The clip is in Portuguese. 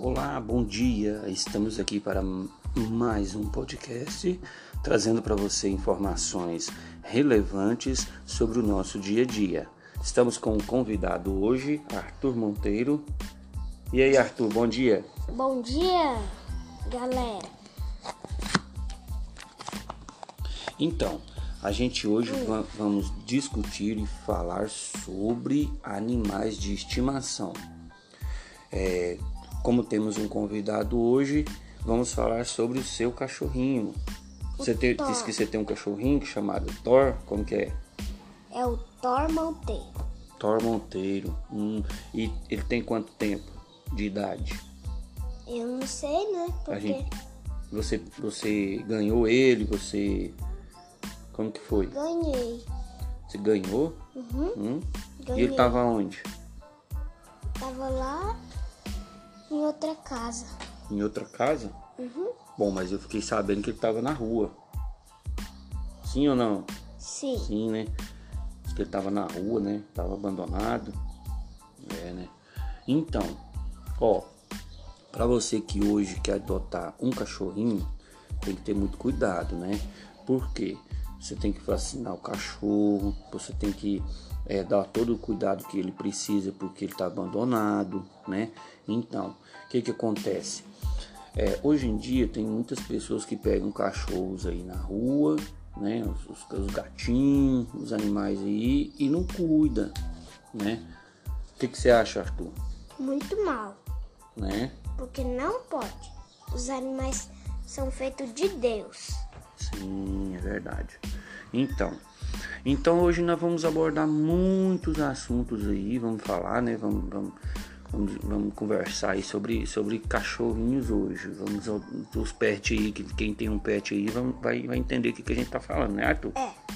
Olá, bom dia. Estamos aqui para mais um podcast trazendo para você informações relevantes sobre o nosso dia a dia. Estamos com um convidado hoje, Arthur Monteiro. E aí, Arthur, bom dia. Bom dia, galera. Então, a gente hoje va vamos discutir e falar sobre animais de estimação. É, como temos um convidado hoje, vamos falar sobre o seu cachorrinho. Você te, disse que você tem um cachorrinho chamado Thor, como que é? É o Thor Monteiro. Thor Monteiro. Hum, e ele tem quanto tempo de idade? Eu não sei, né? Porque gente, você, você ganhou ele, você... Como que foi? ganhei. Você ganhou? Uhum, Hum? E ganhei. ele tava onde? Tava lá em outra casa. Em outra casa? Uhum. Bom, mas eu fiquei sabendo que ele tava na rua. Sim ou não? Sim. Sim, né? Diz que ele tava na rua, né? Tava abandonado. É, né? Então, ó, pra você que hoje quer adotar um cachorrinho, tem que ter muito cuidado, né? Por quê? Você tem que vacinar o cachorro, você tem que é, dar todo o cuidado que ele precisa porque ele está abandonado, né? Então, o que que acontece? É, hoje em dia tem muitas pessoas que pegam cachorros aí na rua, né? Os, os- os gatinhos, os animais aí e não cuida, né? O que que você acha, Arthur? Muito mal. Né? Porque não pode. Os animais são feitos de Deus. Sim, verdade. Então, então hoje nós vamos abordar muitos assuntos aí, vamos falar, né? Vamos, vamos, vamos, vamos conversar aí sobre, sobre cachorrinhos hoje. Vamos os pets aí, que quem tem um pet aí vai, vai entender o que, que a gente tá falando, né, Arthur? É.